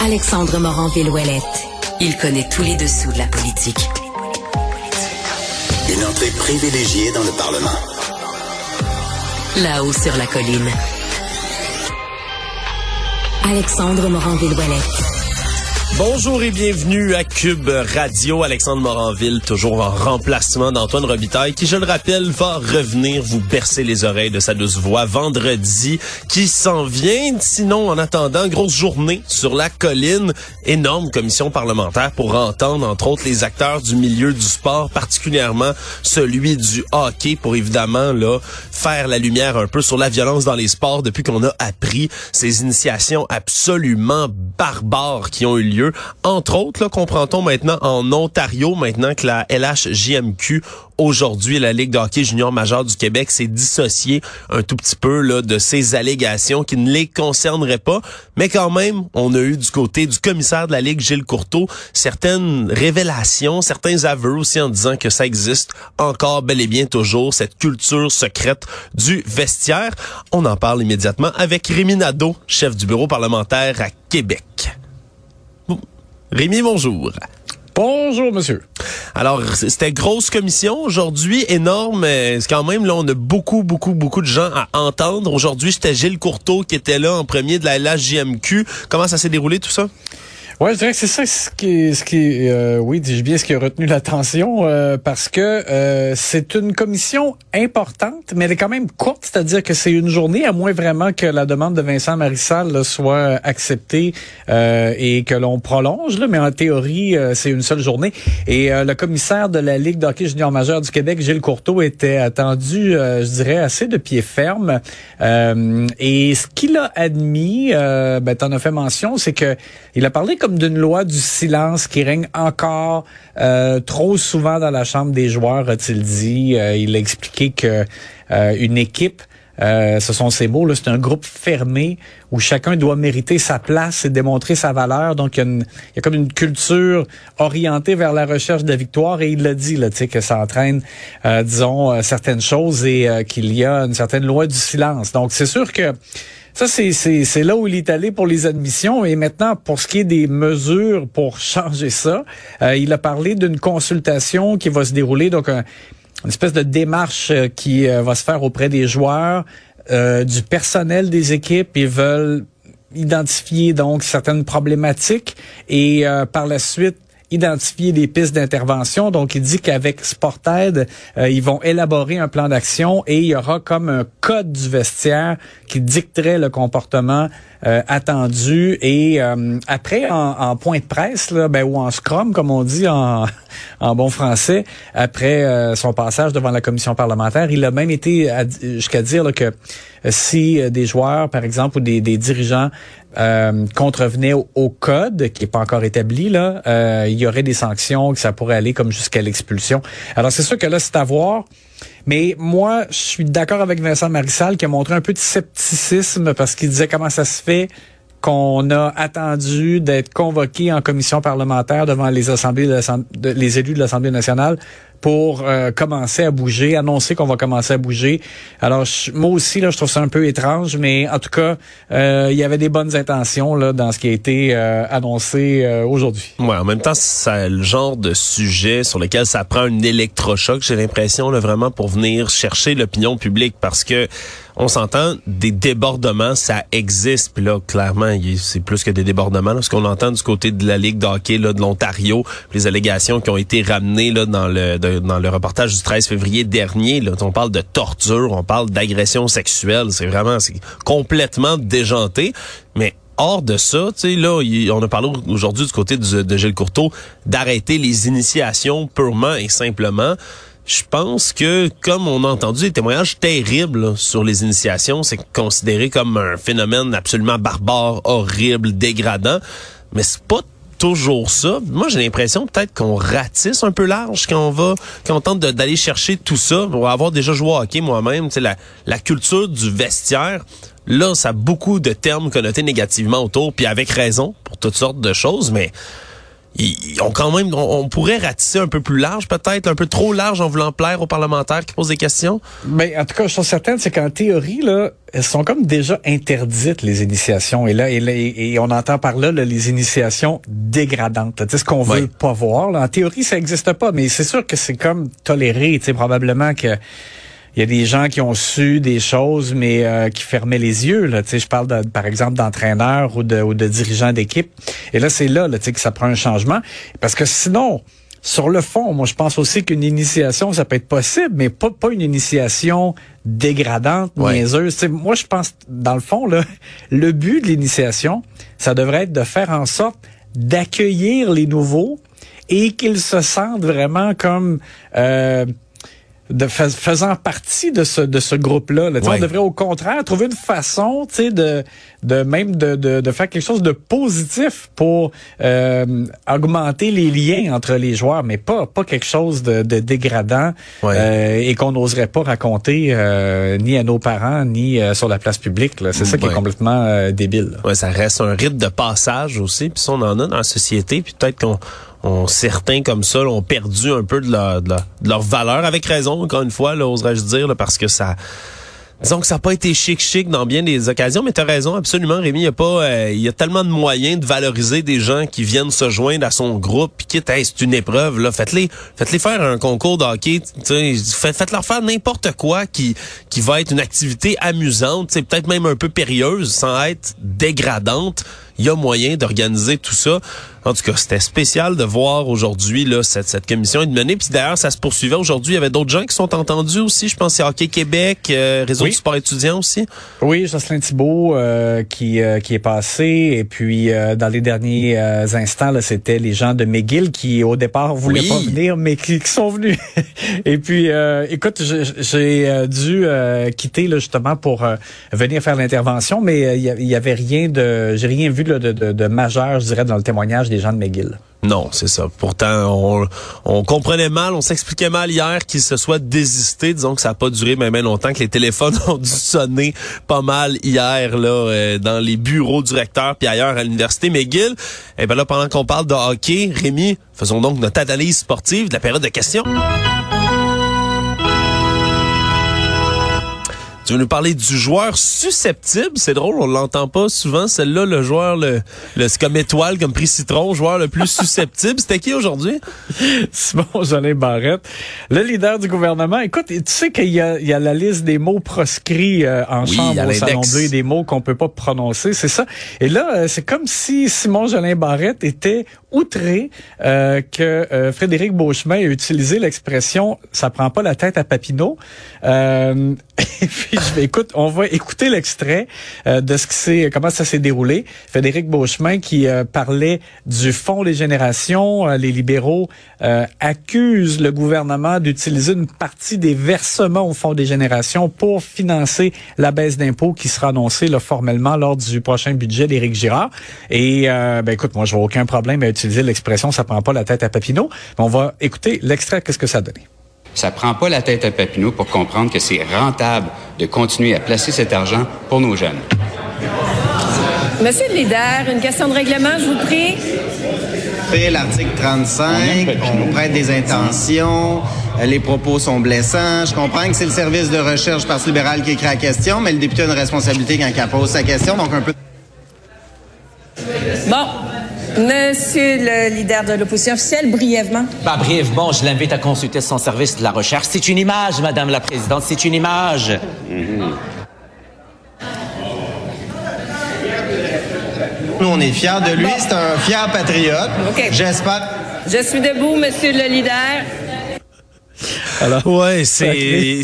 Alexandre Morin-Villouellette. Il connaît tous les dessous de la politique. Une entrée privilégiée dans le Parlement. Là-haut sur la colline. Alexandre Morin-Villouellette. Bonjour et bienvenue à Cube Radio. Alexandre Moranville, toujours en remplacement d'Antoine Robitaille, qui, je le rappelle, va revenir vous bercer les oreilles de sa douce voix vendredi, qui s'en vient. Sinon, en attendant, grosse journée sur la colline, énorme commission parlementaire pour entendre, entre autres, les acteurs du milieu du sport, particulièrement celui du hockey, pour évidemment, là, faire la lumière un peu sur la violence dans les sports depuis qu'on a appris ces initiations absolument barbares qui ont eu lieu entre autres, là, comprend-on maintenant en Ontario, maintenant que la LHJMQ aujourd'hui, la Ligue de junior majeur du Québec s'est dissociée un tout petit peu de ces allégations qui ne les concerneraient pas. Mais quand même, on a eu du côté du commissaire de la Ligue, Gilles Courteau, certaines révélations, certains aveux aussi en disant que ça existe encore bel et bien toujours, cette culture secrète du vestiaire. On en parle immédiatement avec Rémi Nadeau, chef du bureau parlementaire à Québec. Rémi, bonjour. Bonjour, monsieur. Alors, c'était grosse commission aujourd'hui, énorme. mais C'est quand même, là, on a beaucoup, beaucoup, beaucoup de gens à entendre. Aujourd'hui, c'était Gilles Courteau qui était là en premier de la LHJMQ. Comment ça s'est déroulé tout ça? Ouais, je dirais que c'est ça ce qui, ce qui, euh, oui, dis-je bien, ce qui a retenu l'attention, euh, parce que euh, c'est une commission importante, mais elle est quand même courte, c'est-à-dire que c'est une journée, à moins vraiment que la demande de Vincent Marissal là, soit acceptée et que l'on prolonge, là, mais en théorie, c'est une seule journée. Et le commissaire de la Ligue d'hockey junior majeur du Québec, Gilles Courteau, était attendu, je dirais, assez de pied ferme. et ce qu'il a admis, ben, t'en as fait mention, c'est que il a parlé comme d'une loi du silence qui règne encore euh, trop souvent dans la chambre des joueurs, a-t-il dit. Euh, il a expliqué que euh, une équipe ce sont ces mots, c'est un groupe fermé où chacun doit mériter sa place et démontrer sa valeur. Donc, il y a, une, comme une culture orientée vers la recherche de la victoire et il l'a dit, là, que ça entraîne, disons, certaines choses et qu'il y a une certaine loi du silence. Donc, c'est sûr que ça, c'est là où il est allé pour les admissions. Et maintenant, pour ce qui est des mesures pour changer ça, euh, il a parlé d'une consultation qui va se dérouler, donc une espèce de démarche euh, qui euh, va se faire auprès des joueurs, du personnel des équipes. Ils veulent identifier donc certaines problématiques et par la suite identifier des pistes d'intervention. Donc, il dit qu'avec Sportaid, euh, ils vont élaborer un plan d'action et il y aura comme un code du vestiaire qui dicterait le comportement euh, attendu. Et euh, après, en, point de presse, là, ben, ou en scrum, comme on dit en, en bon français, après son passage devant la commission parlementaire, il a même été jusqu'à dire là, que si des joueurs, par exemple, ou des, des dirigeants euh, contrevenaient au, code, qui n'est pas encore établi, là, euh, il y aurait des sanctions, que ça pourrait aller comme jusqu'à l'expulsion. Alors c'est sûr que là, c'est à voir. Mais moi, je suis d'accord avec Vincent Marissal qui a montré un peu de scepticisme parce qu'il disait comment ça se fait qu'on a attendu d'être convoqué en commission parlementaire devant les assemblées de les élus de l'Assemblée nationale pour euh, commencer à bouger, annoncer qu'on va commencer à bouger. Alors moi aussi là, je trouve ça un peu étrange, mais en tout cas, euh, il y avait des bonnes intentions là dans ce qui a été euh, annoncé aujourd'hui. Ouais, en même temps, c'est le genre de sujet sur lequel ça prend un électrochoc, j'ai l'impression là vraiment pour venir chercher l'opinion publique parce que on s'entend, des débordements, ça existe. Puis là, clairement, c'est plus que des débordements. Là, ce qu'on entend du côté de la Ligue d'hockey de l'Ontario, les allégations qui ont été ramenées là, dans, le, dans le reportage du 13 février dernier, là, on parle de torture, on parle d'agression sexuelle. C'est vraiment complètement déjanté. Mais hors de ça, on a parlé aujourd'hui du côté de, de Gilles Courteau d'arrêter les initiations purement et simplement je pense que, comme on a entendu des témoignages terribles sur les initiations, c'est considéré comme un phénomène absolument barbare, horrible, dégradant. Mais c'est pas toujours ça. Moi, j'ai l'impression peut-être qu'on ratisse un peu large quand on va, quand tente d'aller chercher tout ça. Pour avoir déjà joué au hockey moi-même, la, la culture du vestiaire, là, ça a beaucoup de termes connotés négativement autour, puis avec raison pour toutes sortes de choses, mais on quand même, on, pourrait ratisser un peu plus large, peut-être un peu trop large en voulant plaire aux parlementaires qui posent des questions. Mais en tout cas, je suis certaine, c'est qu'en théorie là, elles sont comme déjà interdites les initiations. Et là, et, on entend par là, les initiations dégradantes. C'est ce qu'on veut pas voir. Là. En théorie, ça n'existe pas, mais c'est sûr que c'est comme toléré. Tu sais, probablement que il y a des gens qui ont su des choses, mais euh, qui fermaient les yeux. Là. Tu sais, je parle, de, par exemple, d'entraîneurs ou de, ou de dirigeants d'équipe. Et là, c'est là, là tu sais, que ça prend un changement. Parce que sinon, sur le fond, moi, je pense aussi qu'une initiation, ça peut être possible, mais pas, pas une initiation dégradante, niaiseuse. Tu moi, je pense, dans le fond, là, le but de l'initiation, ça devrait être de faire en sorte d'accueillir les nouveaux et qu'ils se sentent vraiment comme... Euh, de faisant partie de ce de ce groupe-là. Là. On devrait au contraire trouver une façon, tu sais, de de même de, de, de, faire quelque chose de positif pour euh, augmenter les liens entre les joueurs, mais pas pas quelque chose de, de dégradant euh, et qu'on n'oserait pas raconter euh, ni à nos parents ni euh, sur la place publique. C'est ça qui est complètement euh, débile. Ouais, ça reste un rite de passage aussi, puis on en a dans la société, puis peut-être qu'on certains comme ça ont perdu un peu de leur, valeur, avec raison, encore une fois, oserais-je dire, parce que ça disons que ça n'a pas été chic chic dans bien des occasions, mais tu as raison absolument Rémi, il y a euh, y a tellement de moyens de valoriser des gens qui viennent se joindre à son groupe puis quitte c'est une épreuve là, faites-les faites-les faire un concours de hockey, faites, faites leur faire n'importe quoi qui qui va être une activité amusante, c'est peut-être même un peu périlleuse sans être dégradante il y a moyen d'organiser tout ça. En tout cas, c'était spécial de voir aujourd'hui là cette, cette commission être menée. Puis d'ailleurs, ça se poursuivait aujourd'hui. Il y avait d'autres gens qui sont entendus aussi. Je pense à Hockey Québec, euh, Réseau du sport étudiant aussi. Oui, Jocelyn Thibault euh, qui, euh, qui est passé. Et puis, dans les derniers instants, là, c'était les gens de McGill qui, au départ, voulaient pas venir, mais qui, sont venus. et puis, écoute, j'ai dû quitter là, justement pour venir faire l'intervention, mais il y, y, avait rien de... J'ai rien vu de, de, majeur, je dirais, dans le témoignage des Non, c'est ça. Pourtant, on, comprenait mal, on s'expliquait mal hier qu'il se soit désisté. Disons que ça n'a pas duré même longtemps, que les téléphones ont dû sonner pas mal hier là euh, dans les bureaux du recteur puis ailleurs à l'université McGill. Et eh ben là, pendant qu'on parle de hockey, Rémi, faisons donc notre analyse sportive de la période de questions. Tu veux nous parler du joueur susceptible? C'est drôle, on l'entend pas souvent. Celle-là, le joueur, le, le c'est comme étoile, comme prix citron, joueur le plus susceptible. C'était qui aujourd'hui? Simon Jolin Barrette, le leader du gouvernement. Écoute, tu sais qu'il y a, il y a la liste des mots proscrits euh, en chambre au Salon 2, des mots qu'on peut pas prononcer, c'est ça? Et là, euh, c'est comme si Simon Jolin Barrette était outré euh, que euh, Frédéric Beauchemin ait utilisé l'expression « ça prend pas la tête à Papineau euh, et puis, je vais, on va écouter l'extrait de ce qui s'est, comment ça s'est déroulé. Frédéric Beauchemin qui parlait du Fonds des générations. les libéraux accusent le gouvernement d'utiliser une partie des versements au Fonds des générations pour financer la baisse d'impôts qui sera annoncée là, formellement lors du prochain budget d'Éric Girard. Et ben écoute, moi je vois aucun problème à utiliser l'expression ça prend pas la tête à Papineau. On va écouter l'extrait, qu'est-ce que ça donne. Ça prend pas la tête à Papineau pour comprendre que c'est rentable de continuer à placer cet argent pour nos jeunes. Monsieur le leader, une question de règlement, je vous prie. L'article 35, on prête des intentions, les propos sont blessants. Je comprends que c'est le service de recherche Parti libéral qui écrit la question, mais le député a une responsabilité quand il pose sa question, donc un peu... Bon, Monsieur le leader de l'opposition officielle, brièvement. Bah, brièvement, je l'invite à consulter son service de la recherche. C'est une image, Madame la Présidente, c'est une image. Nous, on est fiers de lui. C'est un fier patriote. J'espère. Je suis debout, Monsieur le leader. Alors, ouais, c'est,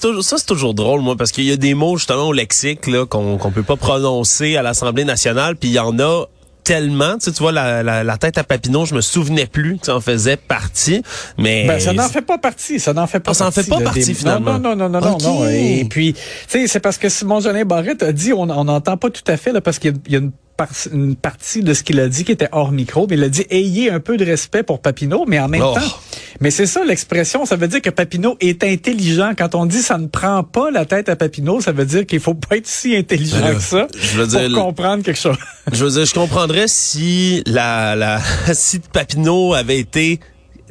toujours, ça c'est toujours drôle moi parce qu'il y a des mots justement au lexique là qu'on qu'on peut pas prononcer à l'Assemblée nationale puis il y en a tellement. Tu, sais, tu vois, la, la, la, tête à Papineau, je me souvenais plus que ça en faisait partie. Mais ben, ça n'en fait pas partie. Ça n'en fait pas ah, ça partie. Ça fait pas partie, des... finalement. Non, non, non, non, okay. non, non. Et puis, tu sais, c'est parce que Simon Jolin Barrette a dit, on n'entend pas tout à fait, là, parce qu'il y, y, a une une partie de ce qu'il a dit qui était hors micro, mais il a dit ayez un peu de respect pour Papineau, mais en même oh. temps, mais c'est ça l'expression, ça veut dire que Papineau est intelligent. Quand on dit ça ne prend pas la tête à Papineau, ça veut dire qu'il faut pas être si intelligent là, que ça je veux dire, pour comprendre quelque chose. je veux dire, je comprendrais si la, la si Papineau avait été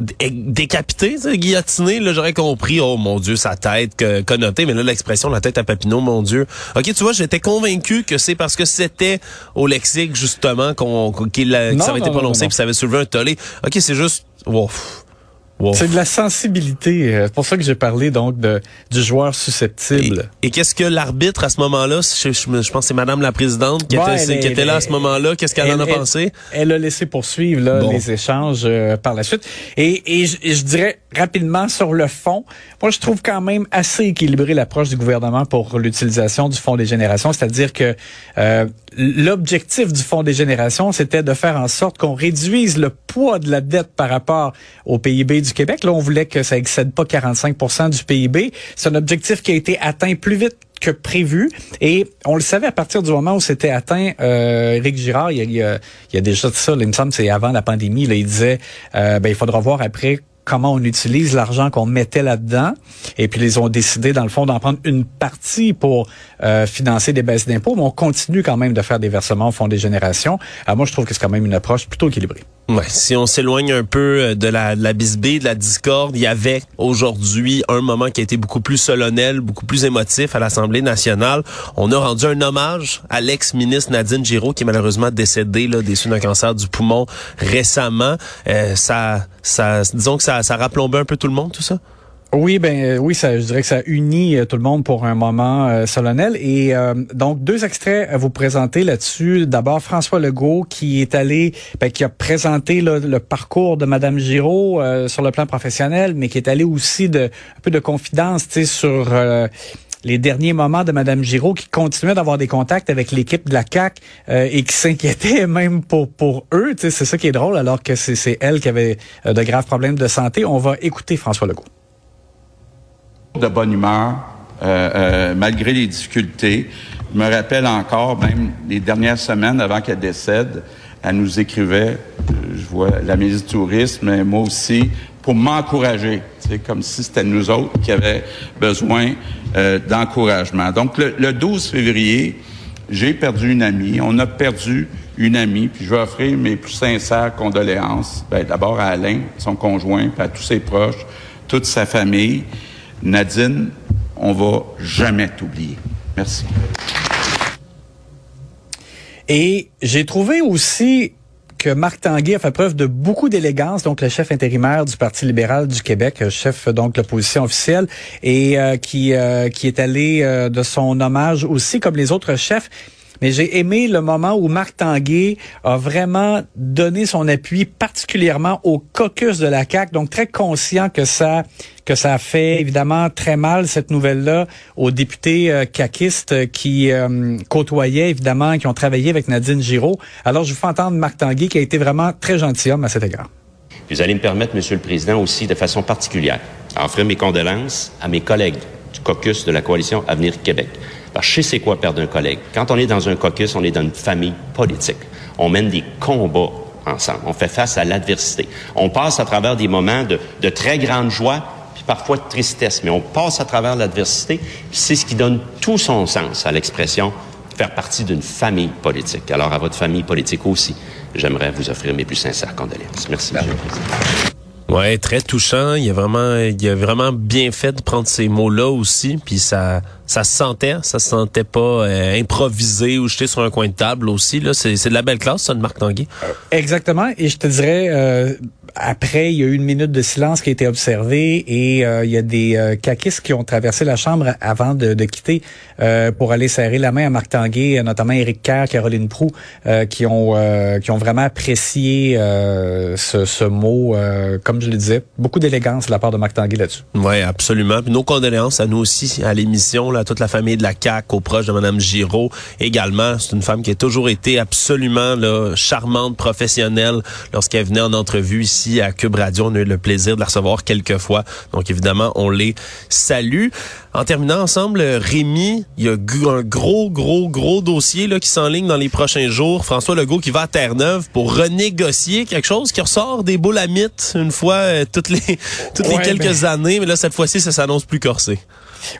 décapité, guillotiné, là, j'aurais compris, oh mon Dieu, sa tête que, connoté, mais là, l'expression, la tête à Papineau, mon Dieu. OK, tu vois, j'étais convaincu que c'est parce que c'était au lexique, justement, qu'on, qu'il, que ça avait été prononcé puis ça avait soulevé un tollé. OK, c'est juste, wow. Wow. C'est de la sensibilité. C'est pour ça que j'ai parlé donc de, du joueur susceptible. Et, et qu'est-ce que l'arbitre à ce moment-là, je, je, je, pense que c'est Madame la présidente qui, ouais, était, elle, qui était là à ce moment-là, qu'est-ce qu'elle en a pensé? Elle a laissé poursuivre là, bon. les échanges euh, par la suite. Et, et, je, et, je, dirais rapidement sur le fond, moi je trouve quand même assez équilibré l'approche du gouvernement pour l'utilisation du Fonds des générations, c'est-à-dire que euh, l'objectif du Fonds des générations, c'était de faire en sorte qu'on réduise le poids de la dette par rapport au PIB du Québec. Là, on voulait que ça excède pas 45 du PIB. C'est un objectif qui a été atteint plus vite que prévu. Et on le savait à partir du moment où c'était atteint. Euh, Girard, il y, a, il, y a, déjà ça, là, il me semble, c'est avant la pandémie. Là, il disait, euh, ben, il faudra voir après comment on utilise l'argent qu'on mettait là-dedans. Et puis, ils ont décidé, dans le fond, d'en prendre une partie pour euh, financer des baisses d'impôts, mais on continue quand même de faire des versements au Fonds des générations. Moi, je trouve que c'est quand même une approche plutôt équilibrée. Si on s'éloigne un peu de la, de la bisbée, de la discorde, il y avait aujourd'hui un moment qui a été beaucoup plus solennel, beaucoup plus émotif à l'Assemblée nationale. On a rendu un hommage à l'ex-ministre Nadine Giraud, qui est malheureusement décédée là, des d'un cancer du poumon récemment. Euh, ça, ça, disons que ça, ça rapplombait un peu tout le monde, tout ça? Oui, ben oui, ça, je dirais que ça unit tout le monde pour un moment euh, solennel. Et euh, donc deux extraits à vous présenter là-dessus. D'abord François Legault qui est allé, ben, qui a présenté le parcours de Madame Giraud euh, sur le plan professionnel, mais qui est allé aussi de un peu de confidence, tu sais, sur euh, les derniers moments de Madame Giraud qui continuait d'avoir des contacts avec l'équipe de la CAC euh, et qui s'inquiétait même pour pour eux. C'est ça qui est drôle, alors que c'est elle qui avait euh, de graves problèmes de santé. On va écouter François Legault de bonne humeur, euh, euh, malgré les difficultés. Me rappelle encore, même les dernières semaines avant qu'elle décède, elle nous écrivait, je vois la ministre du Tourisme, mais moi aussi, pour m'encourager. C'est comme si c'était nous autres qui avions besoin euh, d'encouragement. Donc, le, le 12 février, j'ai perdu une amie. On a perdu une amie. Puis je vais offrir mes plus sincères condoléances. Ben, d'abord à Alain, son conjoint, puis à tous ses proches, toute sa famille. Nadine, on va jamais t'oublier. Merci. Et j'ai trouvé aussi que Marc Tanguay a fait preuve de beaucoup d'élégance, donc le chef intérimaire du Parti libéral du Québec, chef donc de l'opposition officielle, et euh, qui euh, qui est allé euh, de son hommage aussi comme les autres chefs. Mais j'ai aimé le moment où Marc Tanguay a vraiment donné son appui particulièrement au caucus de la CAQ, donc très conscient que ça que ça fait évidemment très mal cette nouvelle-là aux députés euh, caquistes qui euh, côtoyaient évidemment, qui ont travaillé avec Nadine Giraud. Alors je vous fais entendre Marc Tanguay qui a été vraiment très gentilhomme à cet égard. Vous allez me permettre, Monsieur le Président, aussi de façon particulière, à offrir mes condoléances à mes collègues du caucus de la coalition Avenir Québec. Parce que je sais c'est quoi perdre un collègue. Quand on est dans un caucus, on est dans une famille politique. On mène des combats ensemble. On fait face à l'adversité. On passe à travers des moments de, de très grande joie, puis parfois de tristesse, mais on passe à travers l'adversité. C'est ce qui donne tout son sens à l'expression faire partie d'une famille politique. Alors à votre famille politique aussi, j'aimerais vous offrir mes plus sincères condoléances. Merci, Monsieur le Président. Ouais, très touchant. Il a vraiment, il a vraiment bien fait de prendre ces mots-là aussi. Puis ça, ça se sentait, ça se sentait pas euh, improvisé ou jeté sur un coin de table aussi. Là, c'est, de la belle classe, ça, de Marc Tanguay. Exactement. Et je te dirais, euh, après, il y a eu une minute de silence qui a été observée et euh, il y a des euh, caquistes qui ont traversé la chambre avant de, de quitter euh, pour aller serrer la main à Marc Tanguay, notamment Éric Kerr, Caroline Prou, qui ont qui ont vraiment apprécié ce, ce, mot, comme je le disais, beaucoup d'élégance de la part de Marc Tanguay là-dessus. Oui, absolument. Puis nos condoléances à nous aussi, à l'émission, là, toute la famille de la CAQ, aux proches de Mme Giraud également. C'est une femme qui a toujours été absolument là, charmante, professionnelle. Lorsqu'elle venait en entrevue ici à Cube Radio, on a eu le plaisir de la recevoir quelques fois. Donc évidemment, on les salue. En terminant ensemble, Rémi, il y a un gros, gros, gros dossier là, qui s'enligne dans les prochains jours. François Legault qui va à Terre-Neuve pour renégocier quelque chose qui ressort des boules à une fois euh, toutes les toutes les quelques ben. années. Mais là, cette fois-ci, ça s'annonce plus corsé.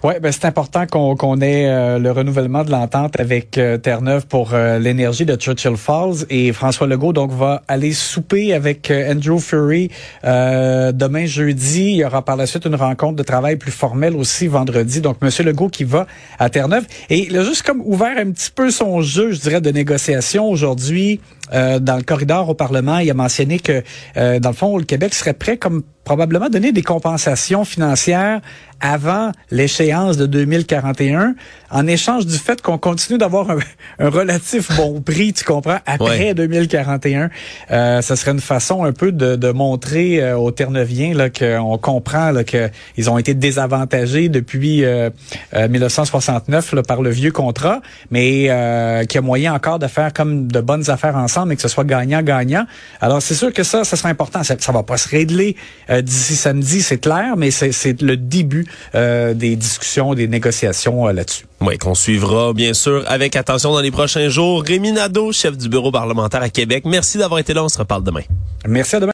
Oui, ben c'est important qu'on ait euh, le renouvellement de l'entente avec euh, Terre-Neuve pour euh, l'énergie de Churchill Falls et François Legault donc va aller souper avec Andrew Fury demain jeudi. Il y aura par la suite une rencontre de travail plus formelle aussi vendredi. Donc Monsieur Legault qui va à Terre-Neuve et il a juste comme ouvert un petit peu son jeu, je dirais, de négociation aujourd'hui. dans le corridor au Parlement, il a mentionné que, dans le fond, le Québec serait prêt comme probablement donner des compensations financières avant l'échéance de 2041, en échange du fait qu'on continue d'avoir un, relatif bon prix, tu comprends, après 2041. Euh, ça serait une façon un peu de, de montrer euh, aux Terre-Neuviens là qu'on comprend là, qu'ils ont été désavantagés depuis euh, 1969 euh, là, par le vieux contrat, mais euh, qu'il y a moyen encore de faire comme de bonnes affaires ensemble et que ce soit gagnant-gagnant. Alors c'est sûr que ça, ça sera important. Ça, ça va pas se régler d'ici samedi, c'est clair, mais c'est le début euh, des discussions, des négociations euh, là-dessus. Oui, qu'on suivra bien sûr avec attention dans les prochains jours. Rémi Nadeau, chef du bureau parlementaire à Québec, merci d'avoir été là. On se reparle demain. Merci à demain.